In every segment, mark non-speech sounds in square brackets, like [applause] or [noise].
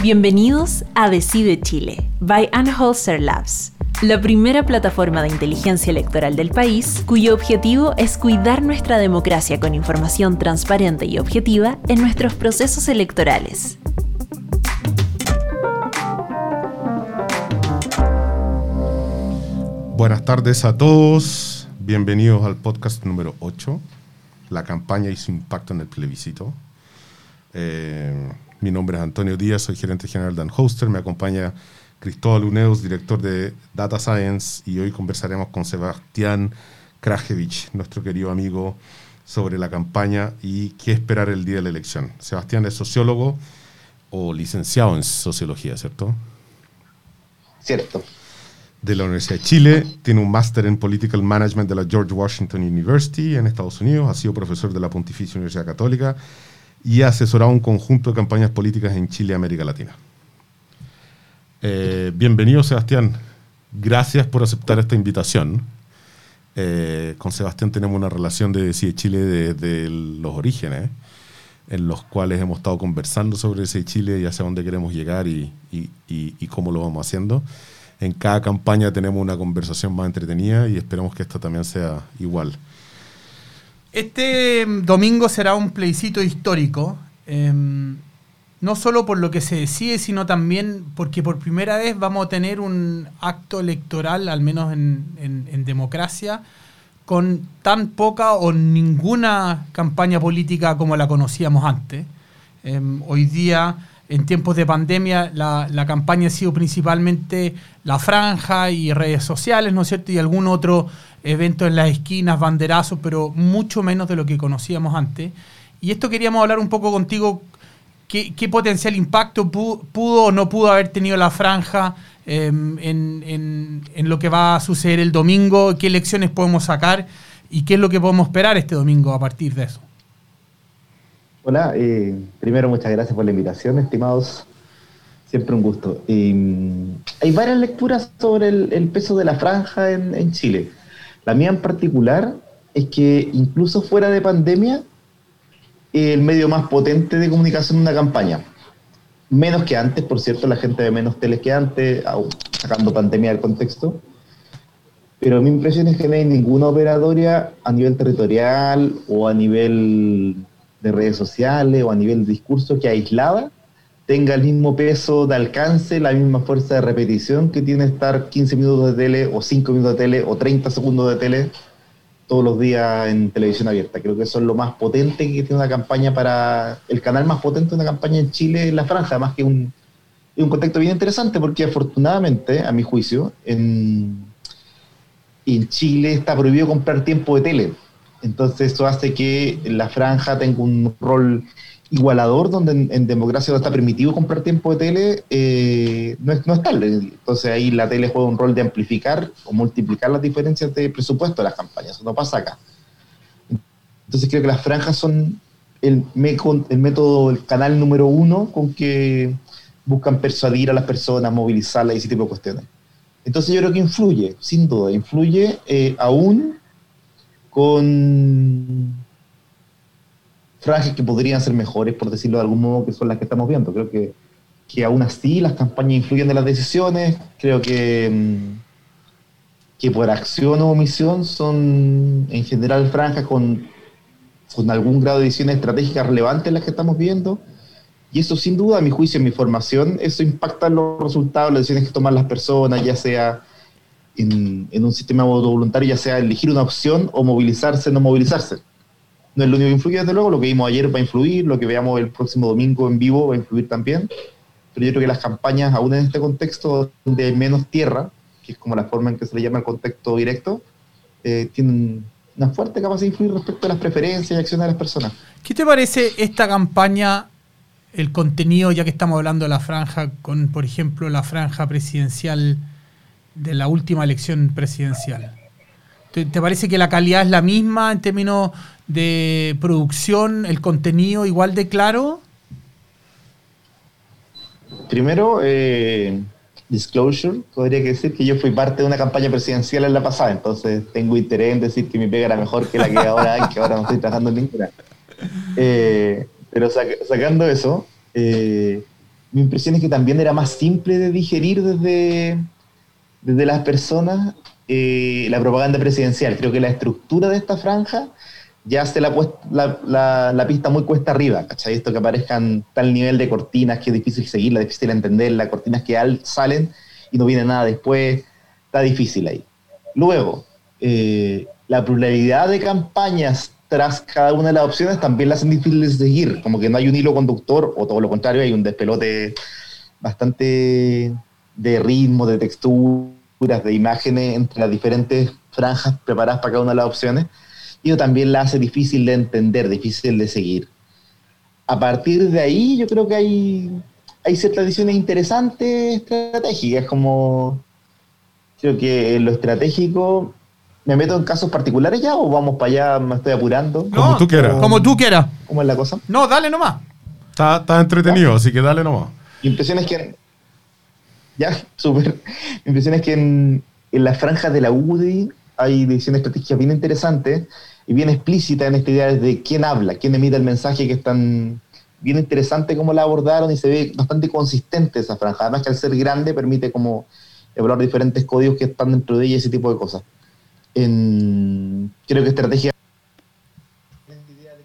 Bienvenidos a Decide Chile, by Anholzer Labs, la primera plataforma de inteligencia electoral del país cuyo objetivo es cuidar nuestra democracia con información transparente y objetiva en nuestros procesos electorales. Buenas tardes a todos, bienvenidos al podcast número 8, la campaña y su impacto en el plebiscito. Eh, mi nombre es Antonio Díaz, soy gerente general de Hoster. Me acompaña Cristóbal Uneus, director de Data Science, y hoy conversaremos con Sebastián Krajewicz, nuestro querido amigo, sobre la campaña y qué esperar el día de la elección. Sebastián es sociólogo o licenciado en sociología, ¿cierto? Cierto. De la Universidad de Chile, tiene un máster en Political Management de la George Washington University en Estados Unidos, ha sido profesor de la Pontificia Universidad Católica y ha asesorado un conjunto de campañas políticas en Chile y América Latina. Eh, bienvenido, Sebastián. Gracias por aceptar esta invitación. Eh, con Sebastián tenemos una relación de Chile desde los orígenes, en los cuales hemos estado conversando sobre ese Chile y hacia dónde queremos llegar y, cómo lo vamos haciendo. En cada campaña tenemos una conversación más entretenida y esperamos que esta también sea igual. Este domingo será un plebiscito histórico, em, no solo por lo que se decide, sino también porque por primera vez vamos a tener un acto electoral, al menos en, democracia, con tan poca o ninguna campaña política como la conocíamos antes. Em, hoy día, en tiempos de pandemia, la, la, campaña ha sido principalmente la franja y redes sociales, ¿no es cierto? Y algún otro eventos en las esquinas, banderazos, pero mucho menos de lo que conocíamos antes. Y esto queríamos hablar un poco contigo, qué, potencial impacto pudo, o no pudo haber tenido la franja em, en, lo que va a suceder el domingo, qué lecciones podemos sacar y qué es lo que podemos esperar este domingo a partir de eso. Hola, eh, primero muchas gracias por la invitación, estimados. Siempre un gusto. Em, hay varias lecturas sobre el, peso de la franja en Chile. La mía en particular es que incluso fuera de pandemia, el medio más potente de comunicación en una campaña. Menos que antes, por cierto, la gente ve menos teles que antes, sacando pandemia del contexto. Pero mi impresión es que no hay ninguna operatoria a nivel territorial o a nivel de redes sociales o a nivel de discurso que aislada tenga el mismo peso de alcance, la misma fuerza de repetición que tiene estar 15 minutos de tele o 5 minutos de tele o 30 segundos de tele todos los días en televisión abierta. Creo que eso es lo más potente que tiene una campaña para el canal más potente de una campaña en Chile en la franja, además que un, un contexto bien interesante porque afortunadamente, a mi juicio, en, en Chile está prohibido comprar tiempo de tele. Entonces eso hace que la franja tenga un rol igualador, donde en, democracia no está permitido comprar tiempo de tele, eh, no, es, no es tal. Entonces ahí la tele juega un rol de amplificar o multiplicar las diferencias de presupuesto de las campañas. Eso no pasa acá. Entonces creo que las franjas son el, el método, el canal número uno con que buscan persuadir a las personas, movilizarlas y ese tipo de cuestiones. Entonces yo creo que influye, sin duda, influye eh, aún con franjas que podrían ser mejores, por decirlo de algún modo, que son las que estamos viendo. Creo que, que aún así las campañas influyen en las decisiones. Creo que, mm, que por acción o omisión son en general franjas con, con algún grado de decisiones estratégicas relevantes las que estamos viendo. Y eso sin duda, a mi juicio, en mi formación, eso impacta en los resultados, las decisiones que toman las personas, ya sea en, un sistema voluntario, ya sea elegir una opción o movilizarse, no movilizarse. No es lo único que influye, desde luego, lo que vimos ayer va a influir, lo que veamos el próximo domingo en vivo va a influir también, pero yo creo que las campañas, aún en este contexto de menos tierra, que es como la forma en que se le llama el contexto directo, eh, tienen una fuerte capacidad de influir respecto a las preferencias y acciones de las personas. ¿Qué te parece esta campaña, el contenido, ya que estamos hablando de la franja, con, por ejemplo, la franja presidencial de la última elección presidencial? ¿Te, parece que la calidad es la misma en términos de producción, el contenido igual de claro? Primero, eh, disclosure, podría decir que yo fui parte de una campaña presidencial en la pasada, entonces tengo interés en decir que mi pega era mejor que la que ahora hay, [laughs] que ahora no estoy trabajando en ninguna. Eh, pero sacando eso, eh, mi impresión es que también era más simple de digerir desde, desde las personas eh, la propaganda presidencial. Creo que la estructura de esta franja ya la, la, pista muy cuesta arriba, ¿cachai? Esto que aparezcan tal nivel de cortinas que es difícil seguirla, difícil entenderla, cortinas que al, salen y no viene nada después, está difícil ahí. Luego, eh, la pluralidad de campañas tras cada una de las opciones también la hacen difícil de seguir, como que no hay un hilo conductor, o todo lo contrario, hay un despelote bastante de ritmo, de texturas, de imágenes entre las diferentes franjas preparadas para cada una de las opciones y eso también la hace difícil de entender, difícil de seguir. A partir de ahí yo creo que hay, hay ciertas decisiones interesantes estratégicas, como creo que lo estratégico ¿Me meto en casos particulares ya o vamos para allá? ¿Me estoy apurando? como tú quieras. Como tú quieras. ¿Cómo es la cosa? No, dale nomás. Está, está entretenido, así que dale nomás. Mi impresión es que. Ya, súper. Mi impresión es que en, en las franjas de la UDI hay decisiones estratégicas bien interesantes y bien explícitas en esta idea de quién habla, quién emite el mensaje, que es tan bien interesante cómo la abordaron y se ve bastante consistente esa franja. Además que al ser grande permite como evaluar diferentes códigos que están dentro de ella y ese tipo de cosas. Creo que estrategia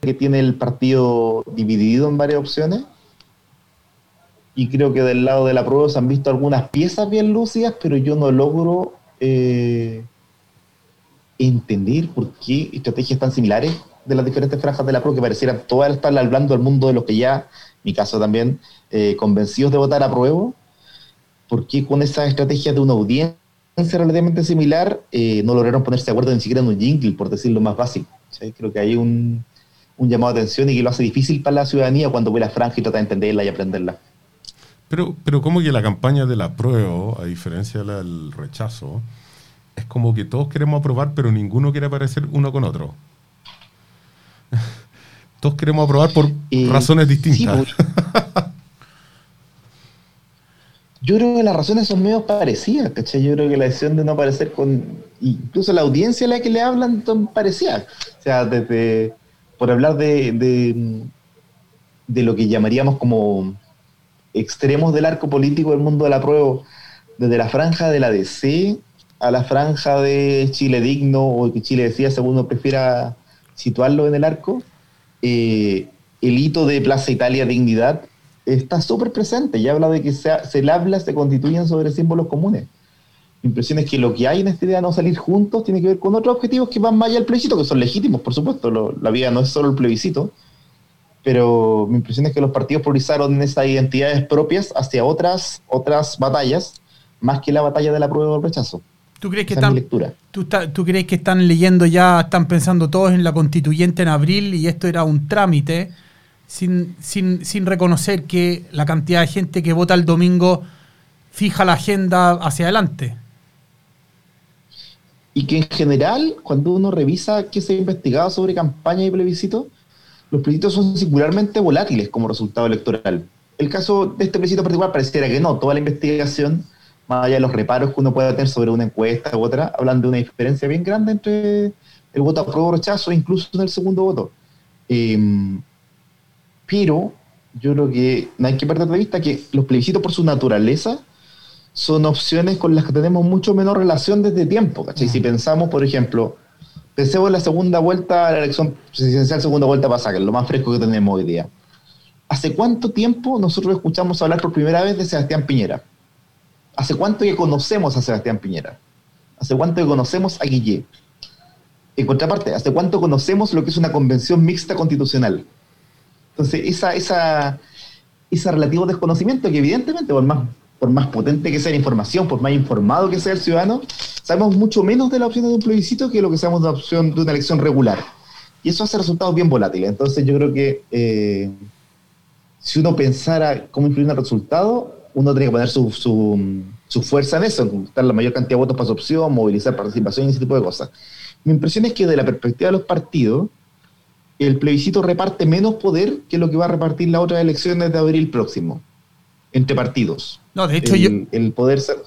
que tiene el partido dividido en varias opciones y creo que del lado de la prueba se han visto algunas piezas bien lúcidas, pero yo no logro eh, entender por qué estrategias tan similares de las diferentes franjas de la PRO que parecieran todas estar hablando al mundo de los que ya, mi caso también, eh, convencidos de votar a prueba, ¿por qué con esa estrategia de una audiencia relativamente similar eh, no lograron ponerse de acuerdo ni siquiera en un jingle, por decirlo más básico? Creo que hay un, un, llamado de atención y que lo hace difícil para la ciudadanía cuando ve la franja y trata de entenderla y aprenderla. Pero, pero ¿cómo que la campaña de la prueba, a diferencia del rechazo, es como que todos queremos aprobar, pero ninguno quiere aparecer uno con otro. [laughs] todos queremos aprobar por razones distintas. Pues. [laughs] yo creo que las razones son medio parecidas, ¿cachai? Yo creo que la decisión de no aparecer con. Incluso la audiencia a la que le hablan son parecidas. O sea, desde. Por hablar de, de, de lo que llamaríamos como extremos del arco político del mundo de la prueba, desde la franja de la DC a la franja de Chile digno o que Chile decía, según uno prefiera situarlo en el arco, eh, el hito de Plaza Italia Dignidad está súper presente. Ya habla de que se, se habla, se constituyen sobre símbolos comunes. Mi impresión es que lo que hay en esta idea de no salir juntos tiene que ver con otros objetivos que van más allá del plebiscito, que son legítimos, por supuesto. la vida no es solo el plebiscito. Pero mi impresión es que los partidos priorizaron esas identidades propias hacia otras, otras batallas, más que la batalla de la prueba del rechazo. ¿Tú crees, que están, tú, crees que están leyendo ya, están pensando todos en la constituyente en abril y esto era un trámite sin, sin, sin reconocer que la cantidad de gente que vota el domingo fija la agenda hacia adelante? Y que en general, cuando uno revisa qué se ha investigado sobre campaña y plebiscito, los plebiscitos son singularmente volátiles como resultado electoral. El caso de este plebiscito particular pareciera que no, toda la investigación más allá de los reparos que uno puede tener sobre una encuesta u otra, hablan de una diferencia bien grande entre el voto a prueba o rechazo, incluso en el segundo voto. Em, pero yo creo que no hay que perder de vista que los plebiscitos por su naturaleza son opciones con las que tenemos mucho menor relación desde tiempo. Si pensamos, por ejemplo, pensemos en la segunda vuelta, la elección presidencial segunda vuelta pasada, que lo más fresco que tenemos hoy día. ¿Hace cuánto tiempo nosotros escuchamos hablar por primera vez de Sebastián Piñera? ¿Hace cuánto que conocemos a Sebastián Piñera? ¿Hace cuánto que conocemos a Guille? En contraparte, ¿hace cuánto conocemos lo que es una convención mixta constitucional? Entonces, esa, esa, ese relativo desconocimiento que evidentemente, por más, por más potente que sea la información, por más informado que sea el ciudadano, sabemos mucho menos de la opción de un plebiscito que lo que sabemos de la opción de una elección regular. Y eso hace resultados bien volátiles. Entonces, yo creo que eh, si uno pensara cómo influir en el resultado, uno tiene que poner su, su, fuerza en eso, en la mayor cantidad de votos para su opción, movilizar participación y ese tipo de cosas. Mi impresión es que de la perspectiva de los partidos, el plebiscito reparte menos poder que lo que va a repartir las otras elecciones de abril próximo. Entre partidos. No, de hecho el, yo... El poder ser...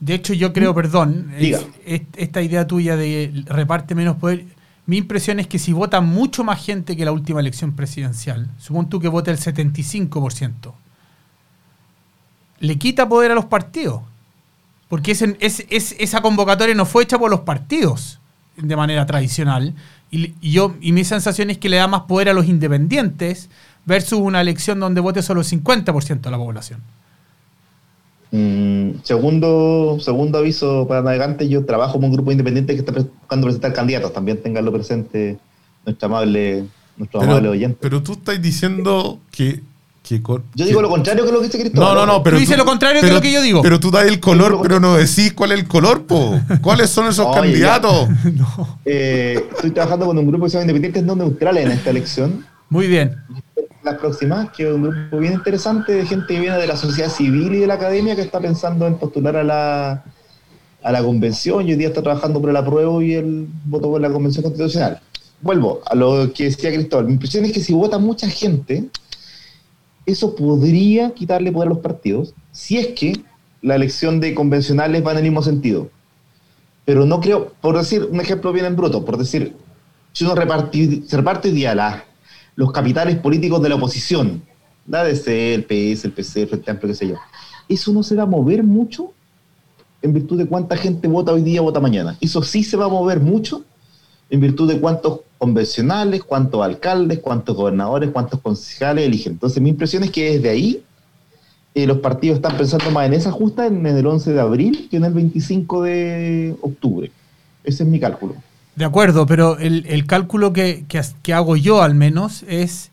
De hecho yo creo, perdón, es- Diga. es- esta idea tuya de reparte menos poder, mi impresión es que si vota mucho más gente que la última elección presidencial, supón tú que vote el 75%, le quita poder a los partidos. Porque ese- es- es- esa convocatoria no fue hecha por los partidos de manera tradicional. Y, y yo, y mi sensación es que le da más poder a los independientes versus una elección donde vote solo el 50% de la población. Mm, segundo, segundo aviso para navegantes, yo trabajo con un grupo independiente que está buscando presentar candidatos, también tenganlo presente nuestro amable, nuestro amable oyente. pero tú estás diciendo que... que Yo digo que- lo contrario que lo que dice Cristóbal. No, no, no, pero Tú dices lo contrario de pero- lo que yo digo. Pero tú das el color, pero no decís cuál es el color, po. ¿Cuáles son esos [laughs] Oye, candidatos? [laughs] Eh, estoy trabajando con un grupo que se llama Independientes No Neutrales en esta elección. Muy bien. Las próximas, que es un grupo bien interesante de gente que viene de la sociedad civil y de la academia que está pensando en postular a la, a la convención y hoy día está trabajando por el apruebo y el voto por la convención constitucional. Vuelvo a lo que decía Cristóbal. Mi impresión es que si vota mucha gente, eso podría quitarle poder a los partidos si es que la elección de convencionales va en el mismo sentido. Pero no creo, por decir un ejemplo bien en bruto, por decir, si uno reparti- se reparte hoy día la- los capitales políticos de la oposición, la DC, el PS, el PC, el Frente Amplio, qué sé yo, eso no se va a mover mucho en virtud de cuánta gente vota hoy día, vota mañana. Eso sí se va a mover mucho en virtud de cuántos convencionales, cuántos alcaldes, cuántos gobernadores, cuántos concejales eligen. Entonces mi impresión es que desde ahí eh, los partidos están pensando más en esa justa en el 11 de abril que en el 25 de octubre. Ese es mi cálculo. De acuerdo, pero el, el cálculo que, que as- que hago yo al menos es,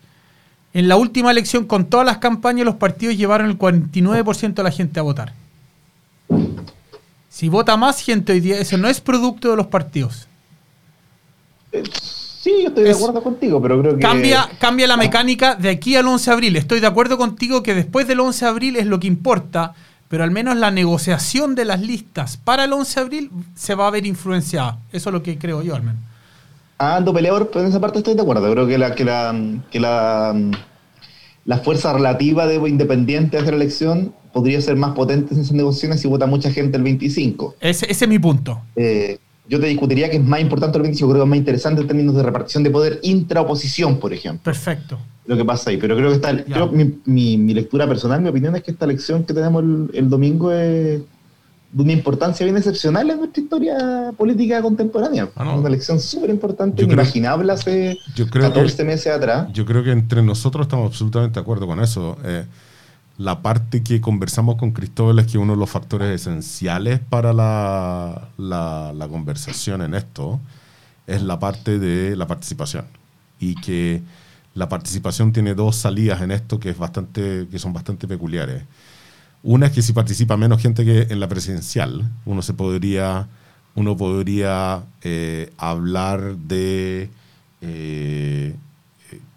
en la última elección con todas las campañas los partidos llevaron el 49% de la gente a votar. Si vota más gente hoy día, eso no es producto de los partidos. Eh, sí, yo estoy de Es- acuerdo contigo, pero creo que... Cambia, cambia la mecánica de aquí al 11 de abril. Estoy de acuerdo contigo que después del 11 de abril es lo que importa, pero al menos la negociación de las listas para el 11 de abril se va a ver influenciada. Eso es lo que creo yo al menos. Ando peleador, pero en esa parte estoy de acuerdo. Creo que la, que la, que la, la fuerza relativa de independiente hacia la elección podría ser más potente en esas negociaciones si vota mucha gente el 25. Ese, ese es mi punto. Eh, yo te discutiría que es más importante el 25, creo que es más interesante en términos de repartición de poder intraoposición, por ejemplo, Perfecto. Lo que pasa ahí. Pero creo que está, creo mi, mi- mi lectura personal, mi opinión es que esta elección que tenemos el, el domingo es de una importancia bien excepcional en nuestra historia política contemporánea. Ah, no. Una elección súper importante, inimaginable hace Yo creo 14 que, meses atrás. yo creo que entre nosotros estamos absolutamente de acuerdo con eso. Eh, la parte que conversamos con Cristóbal es que uno de los factores esenciales para la, la- la conversación en esto es la parte de la participación. Y que la participación tiene dos salidas en esto que, es bastante, que son bastante peculiares. Una es que si participa menos gente que en la presidencial, uno se podría, uno podría eh, hablar de eh,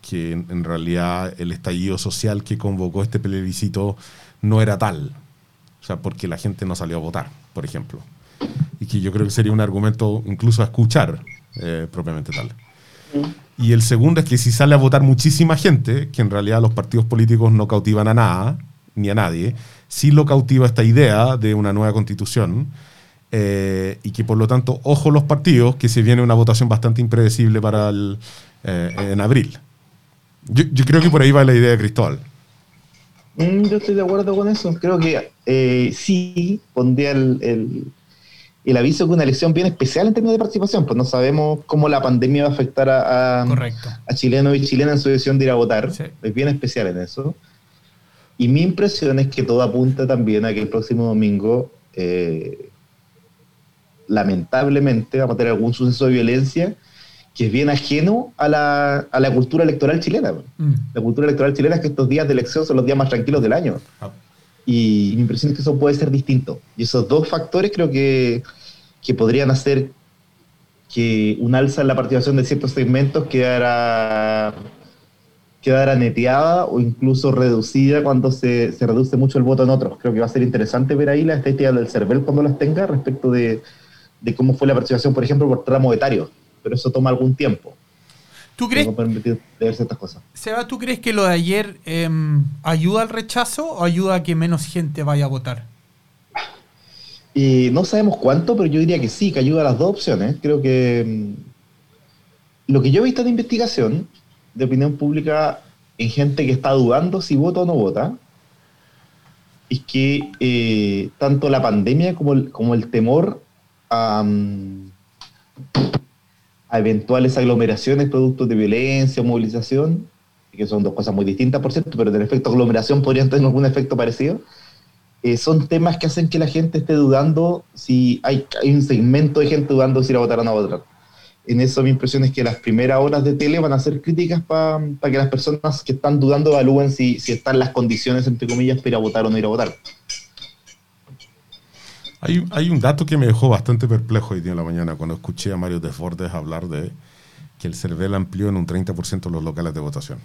que en, realidad el estallido social que convocó este plebiscito no era tal. O sea, porque la gente no salió a votar, por ejemplo. Y que yo creo que sería un argumento incluso a escuchar eh, propiamente tal. Y el segundo es que si sale a votar muchísima gente, que en realidad los partidos políticos no cautivan a nada, ni a nadie, sí lo cautiva esta idea de una nueva constitución, eh, y que por lo tanto, ojo los partidos, que se viene una votación bastante impredecible para eh, en abril. Yo, creo que por ahí va la idea de Cristóbal. Mm, yo estoy de acuerdo con eso. Creo que eh, sí pondría el- el aviso que una elección bien especial en términos de participación, pues no sabemos cómo la pandemia va a afectar a, a, Correcto. a chilenos y chilenas en su decisión de ir a votar. Sí. Es bien especial en eso. Y mi impresión es que todo apunta también a que el próximo domingo, eh, lamentablemente, vamos a tener algún suceso de violencia que es bien ajeno a la, a la cultura electoral chilena. Mm. La cultura electoral chilena es que estos días de elección son los días más tranquilos del año. Y mi impresión es que eso puede ser distinto. Y esos dos factores creo que, que podrían hacer que un alza en la participación de ciertos segmentos quedara, quedara neteada o incluso reducida cuando se, se reduce mucho el voto en otros. Creo que va a ser interesante ver ahí las estadísticas del CERVEL cuando las tenga respecto de, de cómo fue la participación, por ejemplo, por tramo etario. Pero eso toma algún tiempo. ¿Tú crees, cosas. Seba, ¿tú crees que lo de ayer em, ayuda al rechazo o ayuda a que menos gente vaya a votar? Y no sabemos cuánto, pero yo diría que sí, que ayuda a las dos opciones. Creo que mm, lo que yo he visto de investigación de opinión pública en gente que está dudando si vota o no vota, es que eh, tanto la pandemia como el, como el temor a, mm, eventuales aglomeraciones producto de violencia o movilización, que son dos cosas muy distintas, por cierto, pero del efecto aglomeración podrían tener algún efecto parecido, eh, son temas que hacen que la gente esté dudando si hay, hay un segmento de gente dudando si ir a votar o no votar. En eso mi impresión es que las primeras horas de tele van a ser críticas para que las personas que están dudando evalúen si, si están las condiciones, entre comillas, para ir a votar o no ir a votar. Hay, hay, un dato que me dejó bastante perplejo hoy día en la mañana cuando escuché a Mario Desbordes hablar de que el CERVEL amplió en un 30% los locales de votación.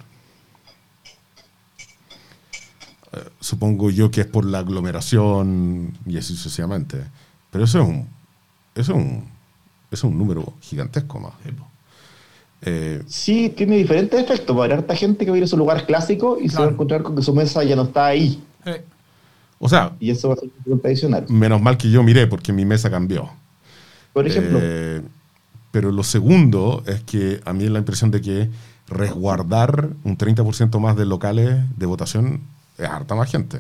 Eh, supongo yo que es por la aglomeración y así sucesivamente. Pero eso es un, eso es un, eso es un número gigantesco más. Eh, sí, tiene diferentes efectos. Va a haber harta gente que va a ir a su lugar clásico y se va a encontrar con que su mesa ya no está ahí. Eh. O sea, y eso va a ser un tradicional. Menos mal que yo miré porque mi mesa cambió. Por ejemplo. Eh, pero lo segundo es que a mí es la impresión de que resguardar un 30% más de locales de votación es harta más gente.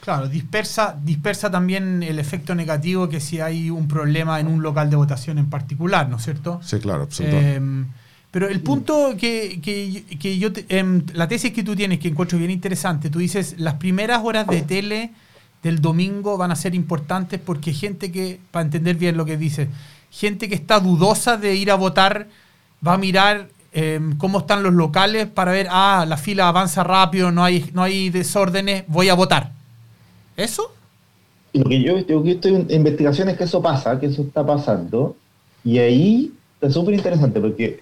Claro, dispersa, dispersa también el efecto negativo que si hay un problema en un local de votación en particular, ¿no es cierto? Sí, claro, absolutamente. Eh, pero el punto que, que, que yo, te, eh, la tesis que tú tienes, que encuentro bien interesante, tú dices, las primeras horas de tele del domingo van a ser importantes porque gente que, para entender bien lo que dices, gente que está dudosa de ir a votar va a mirar eh, cómo están los locales para ver, ah, la fila avanza rápido, no hay, no hay desórdenes, voy a votar. ¿Eso? Lo que yo, yo estoy en investigaciones que eso pasa, que eso está pasando, y ahí es súper interesante porque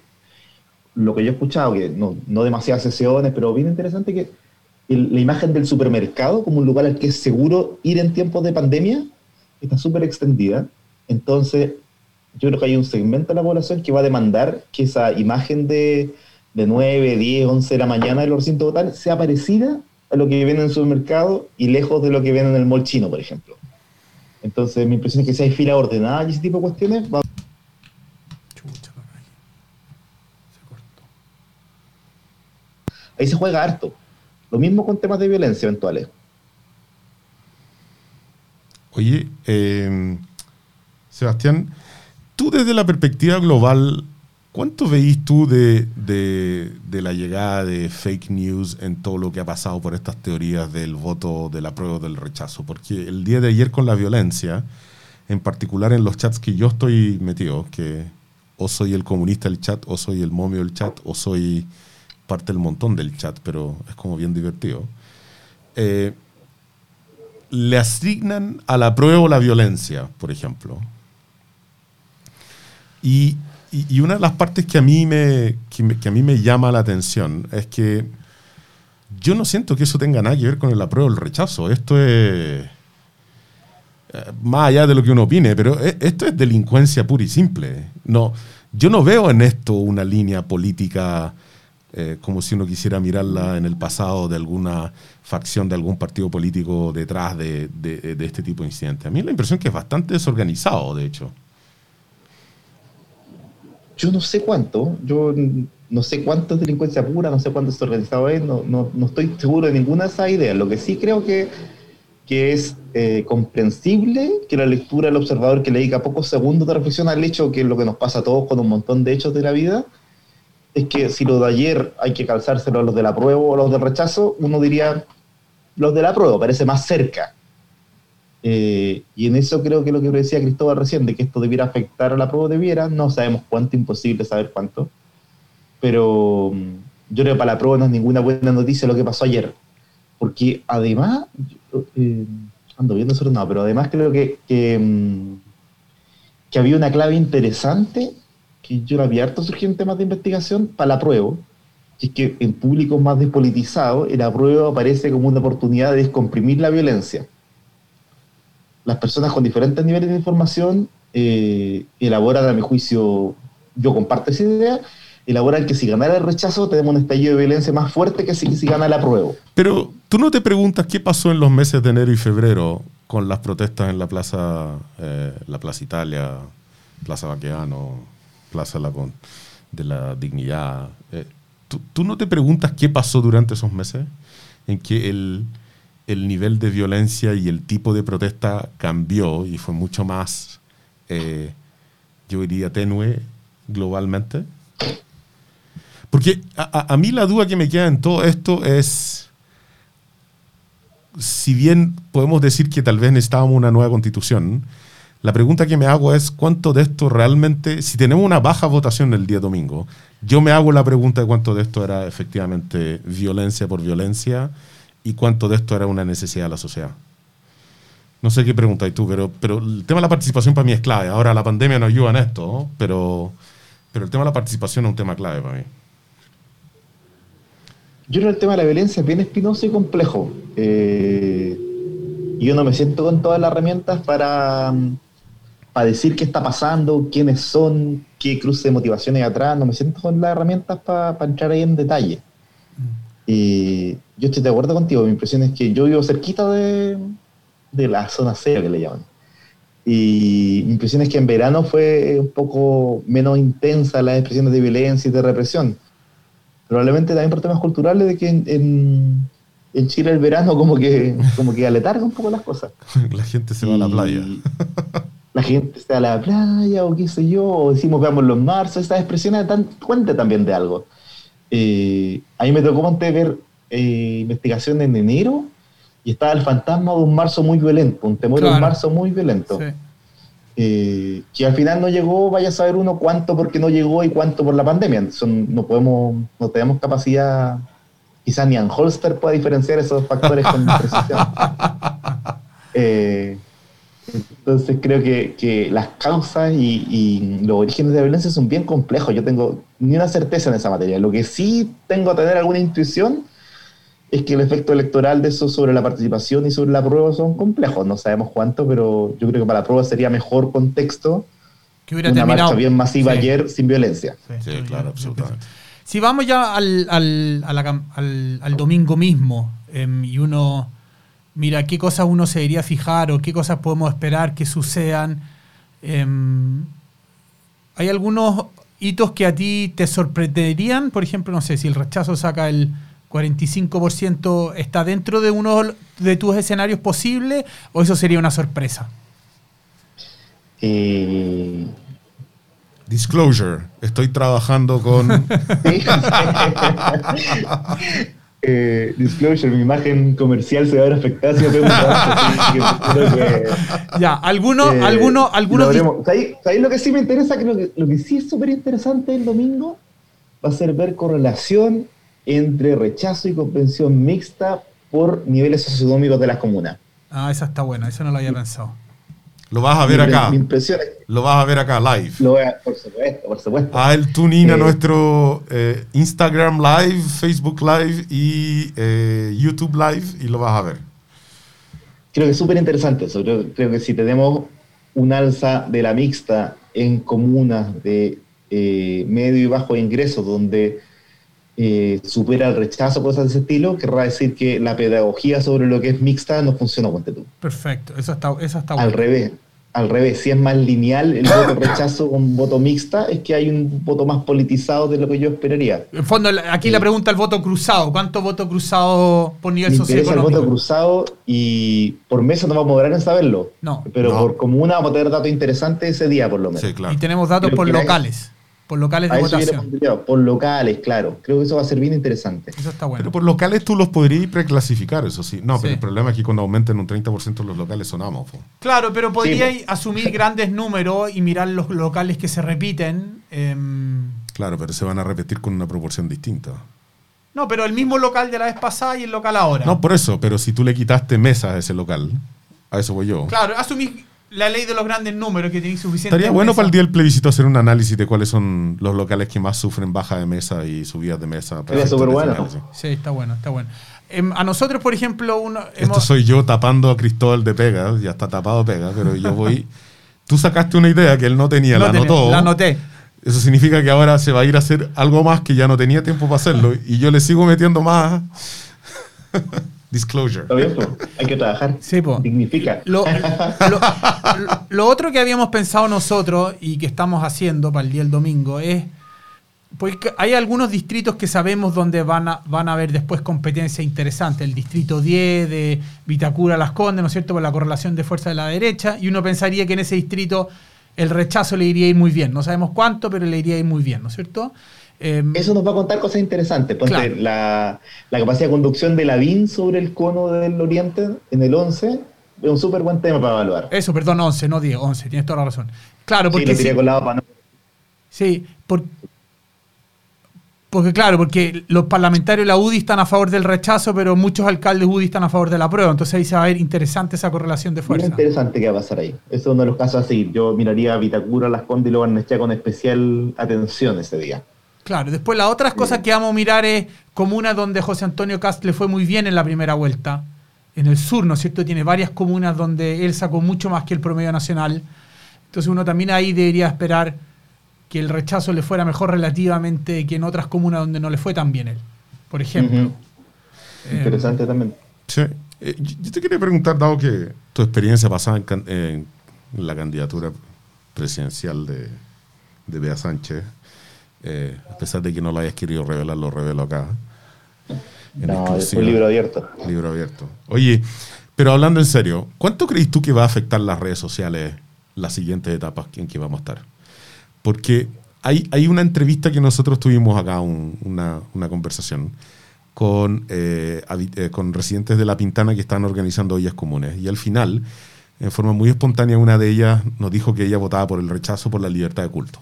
lo que yo he escuchado, que no, no demasiadas sesiones, pero bien interesante que el, la imagen del supermercado como un lugar al que es seguro ir en tiempos de pandemia está súper extendida. Entonces, yo creo que hay un segmento de la población que va a demandar que esa imagen de, de 9, 10, 11 de la mañana del recinto votar sea parecida a lo que ven en el supermercado y lejos de lo que ven en el mall chino, por ejemplo. Entonces, mi impresión es que si hay fila ordenada y ese tipo de cuestiones, va ahí se juega harto. Lo mismo con temas de violencia eventuales. Oye, eh, Sebastián, tú desde la perspectiva global, ¿cuánto veís tú de, de, de, la llegada de fake news en todo lo que ha pasado por estas teorías del voto, del apruebo o del rechazo? Porque el día de ayer con la violencia, en particular en los chats que yo estoy metido, que o soy el comunista del chat, o soy el momio del chat, o soy parte del montón del chat, pero es como bien divertido. Eh, le asignan a la prueba la violencia, por ejemplo. Y, una de las partes que a, mí me, que, a mí me llama la atención es que yo no siento que eso tenga nada que ver con el apruebo o el rechazo. Esto es más allá de lo que uno opine, pero esto es delincuencia pura y simple. No, yo no veo en esto una línea política eh, como si uno quisiera mirarla en el pasado de alguna facción de algún partido político detrás de, de, de, este tipo de incidentes. A mí la impresión que es bastante desorganizado, de hecho. Yo no sé cuánto, yo no sé cuánto es delincuencia pura, no sé cuánto desorganizado es, no, no, no estoy seguro de ninguna de esas ideas. Lo que sí creo que, que es eh, comprensible que la lectura del observador que le dedica pocos segundos de reflexión al hecho, que es lo que nos pasa a todos con un montón de hechos de la vida, es que si lo de ayer hay que calzárselo a los del apruebo o a los del rechazo, uno diría los del apruebo, parece más cerca. Eh, y en eso creo que lo que decía Cristóbal recién, de que esto debiera afectar al apruebo debiera, no sabemos cuánto, imposible saber cuánto. Pero mm, yo creo que para la prueba no es ninguna buena noticia lo que pasó ayer. Porque además, eh, ando viendo eso, pero además creo que, que, que había una clave interesante que yo la había harto surgir en temas de investigación para la prueba, que es que en públicos más despolitizados el apruebo aparece como una oportunidad de descomprimir la violencia. Las personas con diferentes niveles de información eh, elaboran, a mi juicio, yo comparto esa idea, elaboran que si ganara el rechazo tenemos un estallido de violencia más fuerte que si, si gana el apruebo. Pero tú no te preguntas qué pasó en los meses de enero y febrero con las protestas en la Plaza, eh, la Plaza Italia, Plaza Baqueano, Plaza la, de la Dignidad. Eh, ¿tú, ¿tú, no te preguntas qué pasó durante esos meses en que el, el, nivel de violencia y el tipo de protesta cambió y fue mucho más, eh, yo diría, tenue globalmente? Porque a, a, mí la duda que me queda en todo esto es, si bien podemos decir que tal vez necesitábamos una nueva constitución, la pregunta que me hago es cuánto de esto realmente, si tenemos una baja votación el día domingo, yo me hago la pregunta de cuánto de esto era efectivamente violencia por violencia y cuánto de esto era una necesidad de la sociedad. No sé qué preguntáis tú, pero, pero el tema de la participación para mí es clave. Ahora la pandemia nos ayuda en esto, pero, pero el tema de la participación es un tema clave para mí. Yo creo que el tema de la violencia es bien espinoso y complejo. Eh, yo no me siento con todas las herramientas para, para decir qué está pasando, quiénes son, qué cruce de motivaciones hay atrás. No me siento con las herramientas para, para entrar ahí en detalle. Y yo estoy de acuerdo contigo. Mi impresión es que yo vivo cerquita de, de la zona cero que le llaman. Y mi impresión es que en verano fue un poco menos intensa las expresiones de violencia y de represión probablemente también por temas culturales de que en, en, Chile el verano como que como que aletarga un poco las cosas. [laughs] La gente se va a la playa. [laughs] La gente se va a la playa o qué sé yo, o decimos veamos los marzos, estas expresiones dan cuenta también de algo. Eh, a mí me tocó monte ver eh, investigación en enero y estaba el fantasma de un marzo muy violento, un temor de un marzo muy violento. Sí eh, que al final no llegó, vaya a saber uno cuánto porque no llegó y cuánto por la pandemia. Son, no podemos, no tenemos capacidad, quizás ni Holster pueda diferenciar esos factores con [laughs] precisión. Eh, entonces creo que, que las causas y, y, los orígenes de la violencia son bien complejos. Yo tengo ni una certeza en esa materia. Lo que sí tengo a tener alguna intuición es que el efecto electoral de eso sobre la participación y sobre la prueba son complejos. No sabemos cuánto, pero yo creo que para la prueba sería mejor contexto que hubiera una terminado. marcha bien masiva Sí. ayer sin violencia. Sí, claro, absolutamente. Si vamos ya al, al, a la cam- al- al domingo mismo em, y uno mira qué cosas uno se debería fijar o qué cosas podemos esperar que sucedan, em, ¿hay algunos hitos que a ti te sorprenderían? Por ejemplo, no sé, si el rechazo saca el 45%, ¿está dentro de uno de tus escenarios posibles o eso sería una sorpresa? Eh, Disclosure, estoy trabajando con... [laughs] [laughs] Eh, disclosure, mi imagen comercial se va a ver afectada si pego un que que, [laughs] Ya, ¿alguno, eh, alguno, lo veremos. ¿Sabéis- sabéis lo que sí me interesa? Creo que lo que sí es súper interesante el domingo va a ser ver correlación entre rechazo y comprensión mixta por niveles socioeconómicos de las comunas. Ah, esa está buena, eso no lo había pensado. Lo vas a ver Mi- acá. Mi impresión es Lo vas a ver acá live. lo voy a- por supuesto, por supuesto. A el tune in a Eh, nuestro eh, Instagram Live, Facebook Live y eh, YouTube Live y lo vas a ver. Creo que es súper interesante eso. Creo, creo que si tenemos un alza de la mixta en comunas de medio y bajo ingresos, donde eh, supera el rechazo, cosas de ese estilo, querrá decir que la pedagogía sobre lo que es mixta no funcionó, ponte tú. Perfecto, eso está, eso está Al bueno. revés. Al revés, si es más lineal el voto [laughs] rechazo con voto mixta, es que hay un voto más politizado de lo que yo esperaría. En fondo, aquí la pregunta el voto cruzado. ¿Cuánto voto cruzado por nivel interesa el socioeconómico? voto cruzado y por mesa no vamos a lograr en saberlo. No. Pero No. por comuna vamos a tener datos interesantes ese día, por lo menos. Sí, claro. Y tenemos datos Creo por locales. Por locales de A votación. por locales, claro. Creo que eso va a ser bien interesante. Eso está bueno. Pero por locales tú los podrías preclasificar, eso sí. No, pero el problema es que cuando aumenten un 30% los locales sonamos. po. Claro, pero podríais Sí, asumir grandes números y mirar los locales que se repiten. em, Claro, pero se van a repetir con una proporción distinta. no, pero el mismo local de la vez pasada y el local ahora. No, por eso, pero si tú le quitaste mesas a ese local, a eso voy yo. Claro, asumís la ley de los grandes números que tenéis suficiente. Estaría bueno para el día del plebiscito hacer un análisis de cuáles son los locales que más sufren baja de mesa y subidas de mesa. Sería súper bueno. Análisis. Sí, está bueno, está bueno. Em, a nosotros, por ejemplo, uno, Esto hemos- soy yo tapando a Cristóbal de pega, ya está tapado pega, pero yo voy. [laughs] Tú sacaste una idea que él no tenía, No la anotó. La anoté. Eso significa que ahora se va a ir a hacer algo más que ya no tenía tiempo para hacerlo. Y yo le sigo metiendo más [laughs] disclosure. Pues, hay que trabajar. Sí, po. Significa. Lo, lo- lo- lo otro que habíamos pensado nosotros y que estamos haciendo para el día del domingo es. Porque hay algunos distritos que sabemos donde van a, van a haber después competencia interesante. El distrito 10 de Vitacura Las Condes, ¿no es cierto? Por la correlación de fuerza de la derecha. Y uno pensaría que en ese distrito el rechazo le iría a ir muy bien. No sabemos cuánto, pero le iría a ir muy bien, ¿no es cierto? Eh, Eso nos va a contar cosas interesantes. Ponte, Claro. la, la capacidad de conducción de Lavín sobre el cono del oriente en el 11 es un súper buen tema para evaluar. eso, perdón, 11, no 10, 11, tienes toda la razón. Claro, Sí, porque lo si- tiré colado para no. Sí, por- porque claro, porque los parlamentarios de la UDI están a favor del rechazo, pero muchos alcaldes UDI están a favor de la prueba. Entonces ahí se va a ver interesante esa correlación de Muy fuerza. interesante qué va a pasar ahí. Ese es uno de los casos a seguir. Yo miraría a Vitacura, Las Condes y lo con especial atención ese día. Claro, después las otras cosas que vamos a mirar es comunas donde José Antonio Cast le fue muy bien en la primera vuelta. En el sur, ¿no es cierto? Tiene varias comunas donde él sacó mucho más que el promedio nacional. Entonces uno también ahí debería esperar que el rechazo le fuera mejor relativamente que en otras comunas donde no le fue tan bien él. Por ejemplo. Eh, Interesante también. Sí. Eh, yo yo te quería preguntar, dado que tu experiencia pasada en, can- en la candidatura presidencial de, de Bea Sánchez, eh, a pesar de que no lo hayas querido revelar, lo revelo acá. En No, es un libro abierto. Libro abierto. Oye, pero hablando en serio, ¿cuánto crees tú que va a afectar las redes sociales las siguientes etapas en que vamos a estar? Porque hay, hay una entrevista que nosotros tuvimos acá, un- una, una conversación con, eh, eh, con residentes de La Pintana que están organizando ollas comunes. Y al final, en forma muy espontánea, una de ellas nos dijo que ella votaba por el rechazo por la libertad de culto.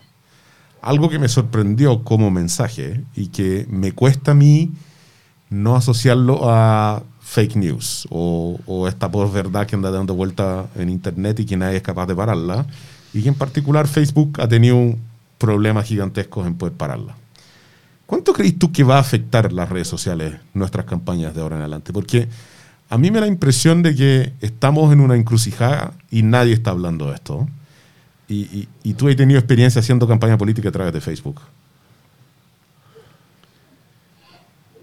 Algo que me sorprendió como mensaje y que me cuesta a mí no asociarlo a fake news o, o esta verdad que anda dando vuelta en internet y que nadie es capaz de pararla y que en particular Facebook ha tenido problemas gigantescos en poder pararla. ¿Cuánto crees tú que va a afectar las redes sociales nuestras campañas de ahora en adelante? Porque a mí me da la impresión de que estamos en una encrucijada y nadie está hablando de esto. Y, y- y tú has tenido experiencia haciendo campaña política a través de Facebook.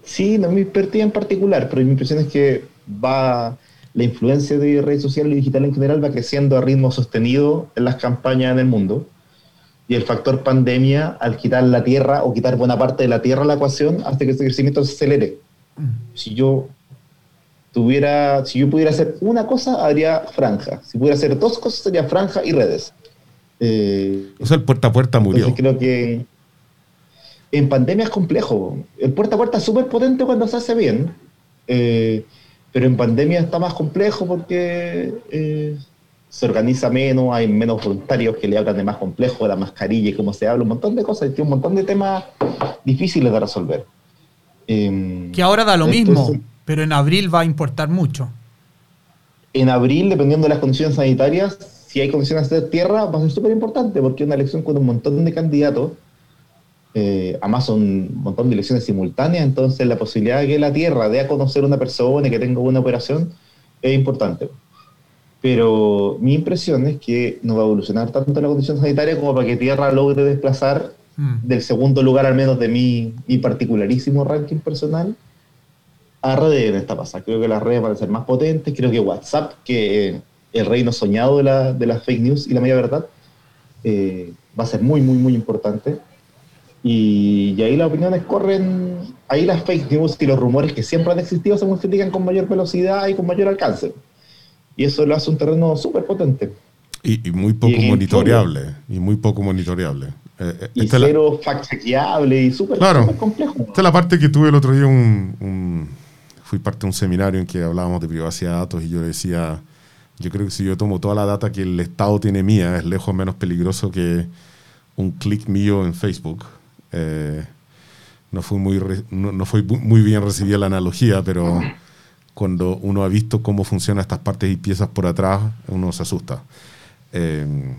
Sí, no es mi expertise en particular, pero mi impresión es que va la influencia de redes sociales y digital en general va creciendo a ritmo sostenido en las campañas en el mundo. Y el factor pandemia, al quitar la tierra o quitar buena parte de la tierra a la ecuación, hace que ese crecimiento se acelere. Si yo tuviera, si yo pudiera hacer una cosa, haría franja. Si pudiera hacer dos cosas, sería franja y redes. Eh, O sea, el puerta a puerta murió. entonces creo que en pandemia es complejo. El puerta a puerta es súper potente cuando se hace bien, eh, pero en pandemia está más complejo porque eh, se organiza menos, hay menos voluntarios que le hablan de más complejo, de la mascarilla y cómo se habla, un montón de cosas, tiene un montón de temas difíciles de resolver. Eh, Que ahora da lo entonces, mismo, pero en abril va a importar mucho. En abril, dependiendo de las condiciones sanitarias, si hay condiciones de tierra, va a ser súper importante porque una elección con un montón de candidatos. eh, además son un montón de elecciones simultáneas, entonces la posibilidad de que la tierra dé a conocer a una persona y que tenga buena operación es importante. Pero mi impresión es que no va a evolucionar tanto la condición sanitaria como para que tierra logre desplazar Mm. del segundo lugar, al menos de mi, mi particularísimo ranking personal, a redes en esta pasada. Creo que las redes van a ser más potentes. Creo que WhatsApp, que eh, el reino soñado de, la, de las fake news y la media verdad, eh, va a ser muy, muy, muy importante. Y, y ahí las opiniones corren, ahí las fake news y los rumores que siempre han existido se multiplican con mayor velocidad y con mayor alcance. Y eso lo hace un terreno súper potente. Y, y muy poco Y monitoreable. Y muy poco monitoreable. Eh, eh, Y es la- cero fact-chequeable y súper Claro. complejo. Esta es la parte que tuve el otro día, un, un- fui parte de un seminario en que hablábamos de privacidad de datos y yo le decía, yo creo que si yo tomo toda la data que el Estado tiene mía, es lejos menos peligroso que un clic mío en Facebook. Eh, no, fue muy re- no, no fue muy bien recibida la analogía, pero cuando uno ha visto cómo funcionan estas partes y piezas por atrás, uno se asusta. Eh,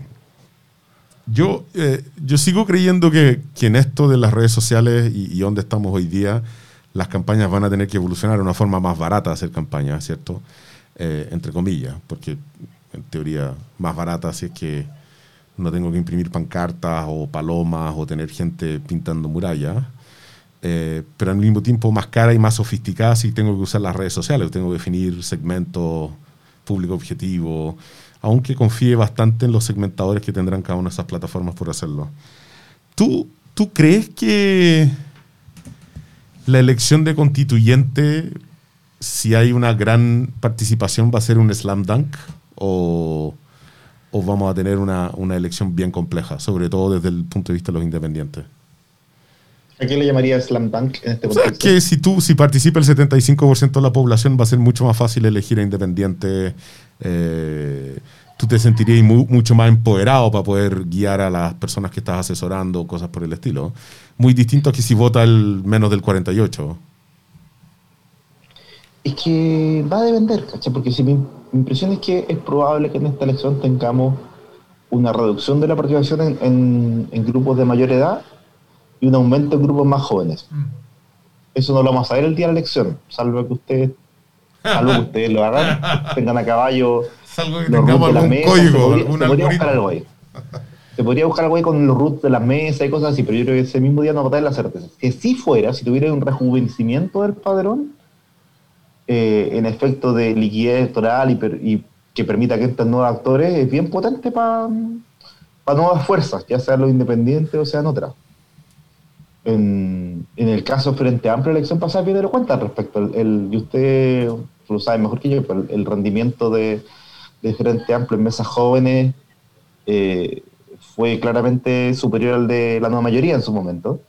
yo, eh, yo sigo creyendo que, que en esto de las redes sociales y, y donde estamos hoy día, las campañas van a tener que evolucionar a una forma más barata de hacer campañas, ¿cierto? Eh, entre comillas, porque en teoría más barata si es que no tengo que imprimir pancartas o palomas o tener gente pintando murallas. Eh, pero al mismo tiempo más cara y más sofisticada si tengo que usar las redes sociales, tengo que definir segmentos, público objetivo, aunque confíe bastante en los segmentadores que tendrán cada una de esas plataformas por hacerlo. ¿Tú, tú crees que la elección de constituyente, si hay una gran participación, va a ser un slam dunk? ¿O, o vamos a tener una, una elección bien compleja, sobre todo desde el punto de vista de los independientes? ¿A qué le llamaría slam dunk en este O sea, contexto? que si tú, si participa el 75% de la población, va a ser mucho más fácil elegir a independiente. eh, tú te sentirías mu- mucho más empoderado para poder guiar a las personas que estás asesorando, cosas por el estilo. Muy distinto a que si vota el menos del 48. Es que va a depender, ¿cachai? Porque si mi, mi impresión es que es probable que en esta elección tengamos una reducción de la participación en, en- en grupos de mayor edad y un aumento en grupos más jóvenes. Mm. Eso no lo vamos a ver el día de la elección, salvo que ustedes, salvo que ustedes lo hagan, [laughs] tengan a caballo Salvo los roots de las mesas, se podría, se buscar algo ahí. Se podría buscar algo ahí con los roots de las mesas y cosas así, pero yo creo que ese mismo día no va a tener la certeza. Si sí fuera, si tuviera un rejuvenecimiento del padrón, eh, en efecto de liquidez electoral y, per- y que permita que entren nuevos actores, es bien potente para nuevas fuerzas, ya sean los independientes o sean otras. En, en el caso Frente Amplio, la elección pasada, bien lo cuenta al respecto. El, el- y usted lo sabe mejor que yo, pero el, el rendimiento de, de Frente Amplio en mesas jóvenes eh, fue claramente superior al de la nueva mayoría en su momento.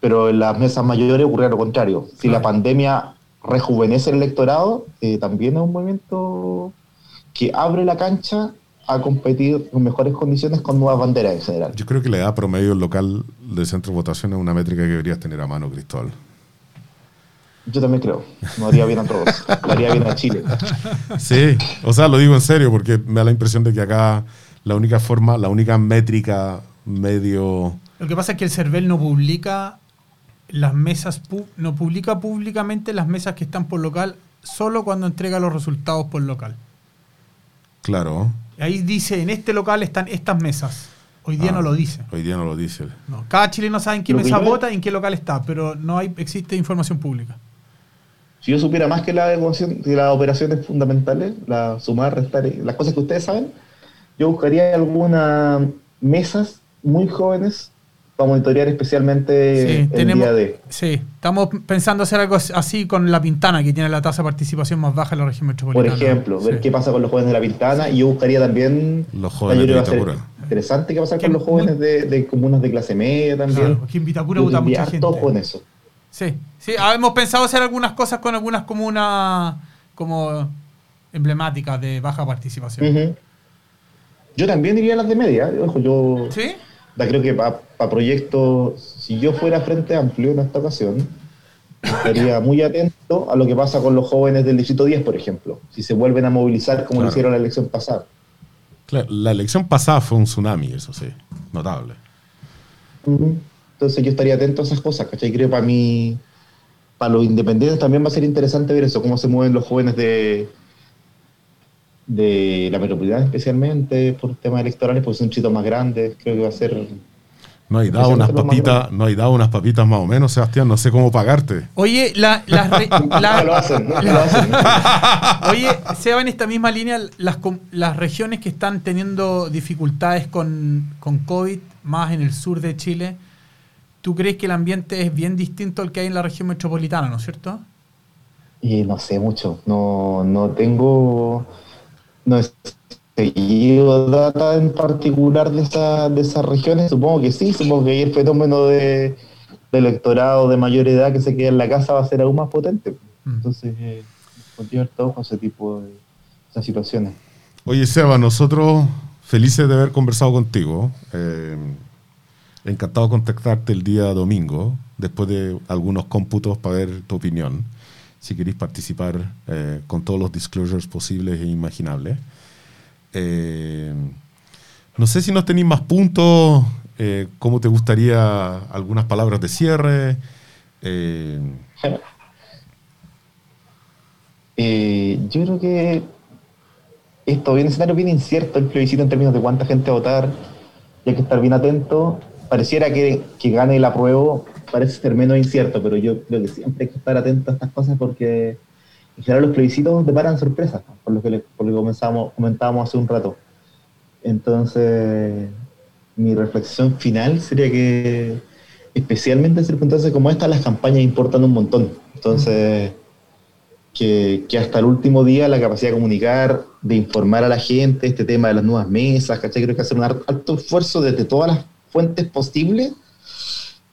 Pero en las mesas mayores ocurrió lo contrario. Si la pandemia rejuvenece el electorado, eh, también es un movimiento que abre la cancha a competir en mejores condiciones con nuevas banderas en general. Yo creo que la edad promedio local de centro de votación es una métrica que deberías tener a mano, Cristóbal. Yo también creo. No haría bien a todos. Haría bien a Chile. [laughs] Sí, o sea, lo digo en serio porque me da la impresión de que acá la única forma, la única métrica medio... Lo que pasa es que el CERVEL no publica las mesas, pu- no publica públicamente las mesas que están por local, solo cuando entrega los resultados por local. Claro. Ahí dice, en este local están estas mesas. Hoy día Ah, no lo dice. Hoy día no lo dice. No, cada chileno sabe en qué Lo mesa vota y en qué local está, pero no hay, existe información pública. Si yo supiera más que la que las operaciones fundamentales, la sumar, restar, y las cosas que ustedes saben, yo buscaría algunas mesas muy jóvenes para monitorear especialmente Sí, el tenemos, día de. sí, estamos pensando hacer algo así con La Pintana, que tiene la tasa de participación más baja en la región Por metropolitana. ejemplo, ver Sí. qué pasa con los jóvenes de la Pintana y yo buscaría también. Los jóvenes de que va a ser Vitacura. Interesante qué pasa con los jóvenes de, de comunas de clase media también. Claro, porque en Vitacura vota mucha gente. ojo en eso. Sí, sí, ah, hemos pensado hacer algunas cosas con algunas comunas como emblemáticas de baja participación. Yo también iría a las de media. Ojo, yo ¿Sí? Da, creo que para proyectos, si yo fuera Frente Amplio en esta ocasión, estaría muy atento a lo que pasa con los jóvenes del Distrito 10, por ejemplo. Si se vuelven a movilizar como Claro. lo hicieron la elección pasada. Claro, la elección pasada fue un tsunami, eso sí, notable. Entonces yo estaría atento a esas cosas, ¿cachai? Creo para mí, para los independientes también va a ser interesante ver eso, cómo se mueven los jóvenes de de la metropolitana especialmente por temas electorales, porque son chitos más grandes, creo que va a ser... No hay dado unas papitas, no hay dado unas papitas más o menos, Sebastián, no sé cómo pagarte. Oye, la, las re- [laughs] la- No lo hacen, no lo hacen. [laughs] Oye, Seba, en esta misma línea, las, las regiones que están teniendo dificultades con, con COVID, más en el sur de Chile, ¿tú crees que el ambiente es bien distinto al que hay en la región metropolitana, ¿no es cierto? Y no sé mucho, no, no tengo, no he seguido data en particular de, esa, de esas regiones, supongo que sí, supongo que el fenómeno de, de electorado de mayor edad que se queda en la casa va a ser aún más potente. Mm. Entonces, eh, todo con ese tipo de esas situaciones. Oye, Seba, nosotros felices de haber conversado contigo. eh, encantado de contactarte el día domingo, después de algunos cómputos para ver tu opinión. Si queréis participar eh, con todos los disclosures posibles e imaginables. Eh, no sé si nos tenéis más puntos, eh, cómo te gustaría algunas palabras de cierre. Eh, Eh, yo creo que esto viene un escenario bien incierto el plebiscito en términos de cuánta gente a votar, y hay que estar bien atento. Pareciera que, que gane el apruebo, parece ser menos incierto, pero yo creo que siempre hay que estar atento a estas cosas porque en general los plebiscitos deparan sorpresas, por lo que, por lo que comenzamos, comentábamos hace un rato. Entonces, mi reflexión final sería que, especialmente en circunstancias como esta, las campañas importan un montón. Entonces, que, que hasta el último día la capacidad de comunicar, de informar a la gente, este tema de las nuevas mesas, ¿cachai? Creo que hacer un alto esfuerzo desde todas las fuentes posibles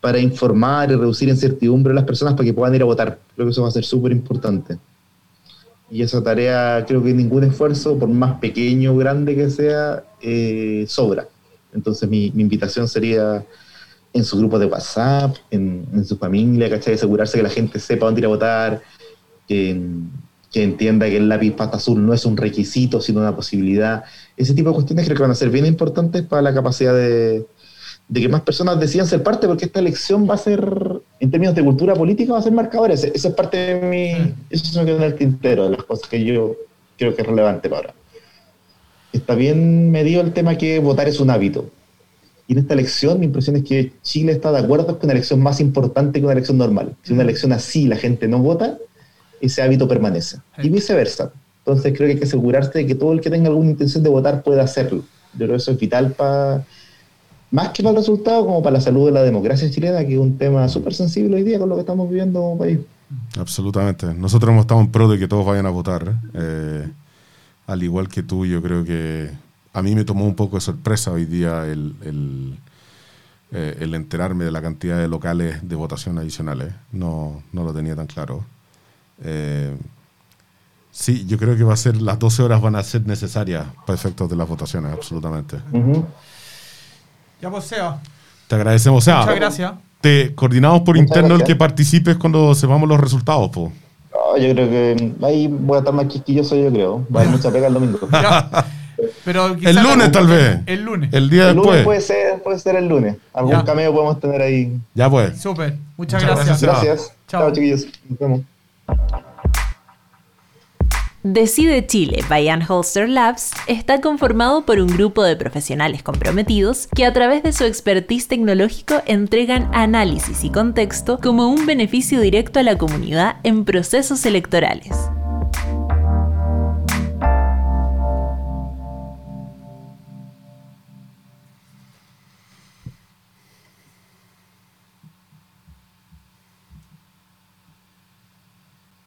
para informar y reducir incertidumbre a las personas para que puedan ir a votar. Creo que eso va a ser súper importante. Y esa tarea, creo que ningún esfuerzo, por más pequeño o grande que sea, eh, sobra. Entonces mi, mi invitación sería en su grupo de WhatsApp, en, su familia, ¿cachai? Asegurarse que la gente sepa dónde ir a votar, que, que entienda que el lápiz pasta azul no es un requisito, sino una posibilidad. Ese tipo de cuestiones creo que van a ser bien importantes para la capacidad de, de que más personas decidan ser parte, porque esta elección va a ser, en términos de cultura política, va a ser marcadora. Esa es parte de mi. Eso se me queda en el tintero, de las cosas que yo creo que es relevante para ahora. Está bien medido el tema que votar es un hábito. Y en esta elección, mi impresión es que Chile está de acuerdo con una elección más importante que una elección normal. Si una elección así la gente no vota, ese hábito permanece. Y viceversa. Entonces creo que hay que asegurarse de que todo el que tenga alguna intención de votar pueda hacerlo. Yo creo que eso es vital para, más que para el resultado, como para la salud de la democracia chilena, que es un tema súper sensible hoy día con lo que estamos viviendo como país. Absolutamente. Nosotros hemos estado en pro de que todos vayan a votar. eh, al igual que tú, yo creo que a mí me tomó un poco de sorpresa hoy día el, el, eh, el enterarme de la cantidad de locales de votación adicionales. No, no lo tenía tan claro. Eh, sí, yo creo que va a ser, las 12 horas van a ser necesarias para efectos de las votaciones, absolutamente. Ujú. Ya pues, Seba. Te agradecemos. O sea, Muchas gracias. Te coordinamos por Muchas interno el que participes cuando sepamos los resultados, po. No, yo creo que ahí voy a estar más quisquilloso, yo creo. Va a haber mucha pega el domingo. [laughs] Pero El lunes, tal vez. El lunes. El día El lunes después. puede ser, puede ser el lunes. Algún Ya. cameo podemos tener ahí. Ya pues. Súper. Muchas, Muchas gracias. gracias. Gracias. Chao. Chao, chiquillos. Nos vemos. Decide Chile by Holster Labs está conformado por un grupo de profesionales comprometidos que a través de su expertise tecnológico entregan análisis y contexto como un beneficio directo a la comunidad en procesos electorales.